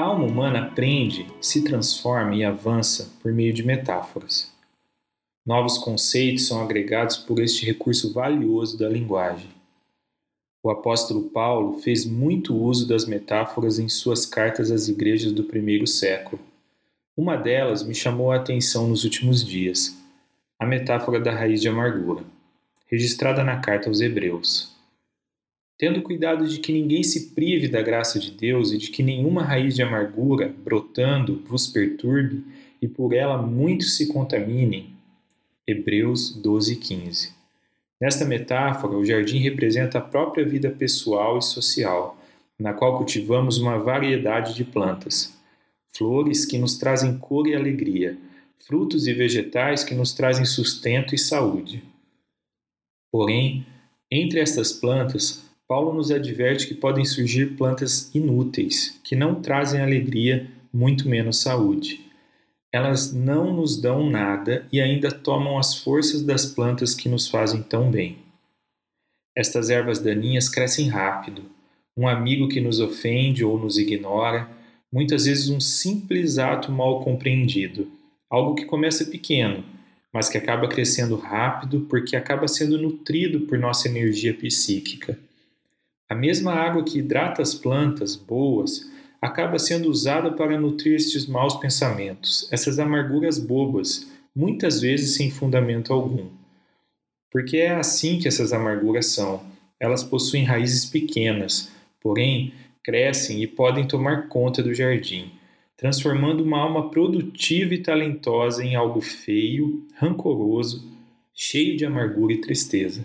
alma humana aprende, se transforma e avança por meio de metáforas. Novos conceitos são agregados por este recurso valioso da linguagem. O apóstolo Paulo fez muito uso das metáforas em suas cartas às igrejas do primeiro século. Uma delas me chamou a atenção nos últimos dias: a metáfora da raiz de amargura, registrada na carta aos Hebreus. Tendo cuidado de que ninguém se prive da graça de Deus e de que nenhuma raiz de amargura, brotando, vos perturbe e por ela muitos se contaminem. Hebreus 12, 15. Nesta metáfora, o jardim representa a própria vida pessoal e social, na qual cultivamos uma variedade de plantas. Flores que nos trazem cor e alegria, frutos e vegetais que nos trazem sustento e saúde. Porém, entre estas plantas, Paulo nos adverte que podem surgir plantas inúteis, que não trazem alegria, muito menos saúde. Elas não nos dão nada e ainda tomam as forças das plantas que nos fazem tão bem. Estas ervas daninhas crescem rápido. Um amigo que nos ofende ou nos ignora, muitas vezes um simples ato mal compreendido, algo que começa pequeno, mas que acaba crescendo rápido porque acaba sendo nutrido por nossa energia psíquica. A mesma água que hidrata as plantas boas acaba sendo usada para nutrir estes maus pensamentos, essas amarguras bobas, muitas vezes sem fundamento algum. Porque é assim que essas amarguras são. Elas possuem raízes pequenas, porém crescem e podem tomar conta do jardim, transformando uma alma produtiva e talentosa em algo feio, rancoroso, cheio de amargura e tristeza.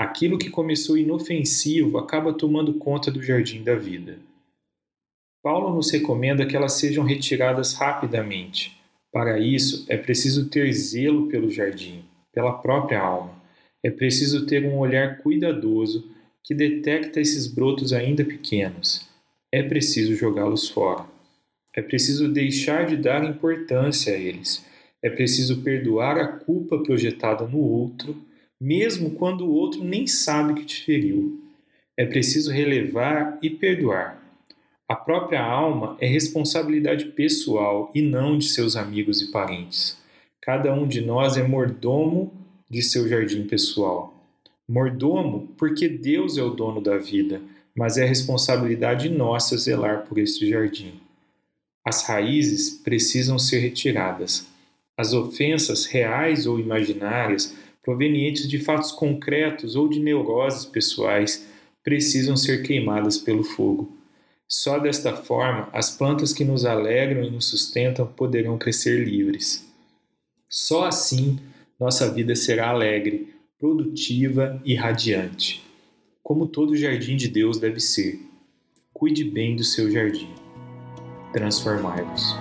Aquilo que começou inofensivo acaba tomando conta do jardim da vida. Paulo nos recomenda que elas sejam retiradas rapidamente. Para isso, é preciso ter zelo pelo jardim, pela própria alma. É preciso ter um olhar cuidadoso que detecta esses brotos ainda pequenos. É preciso jogá-los fora. É preciso deixar de dar importância a eles. É preciso perdoar a culpa projetada no outro, mesmo quando o outro nem sabe que te feriu. É preciso relevar e perdoar a própria alma é responsabilidade pessoal e não de seus amigos e parentes. Cada um de nós é mordomo de seu jardim pessoal. Mordomo porque Deus é o dono da vida, mas é responsabilidade nossa zelar por este jardim. As raízes precisam ser retiradas. As ofensas reais ou imaginárias, provenientes de fatos concretos ou de neuroses pessoais, precisam ser queimadas pelo fogo. Só desta forma, as plantas que nos alegram e nos sustentam poderão crescer livres. Só assim nossa vida será alegre, produtiva e radiante, como todo jardim de Deus deve ser. Cuide bem do seu jardim. Transformai-vos.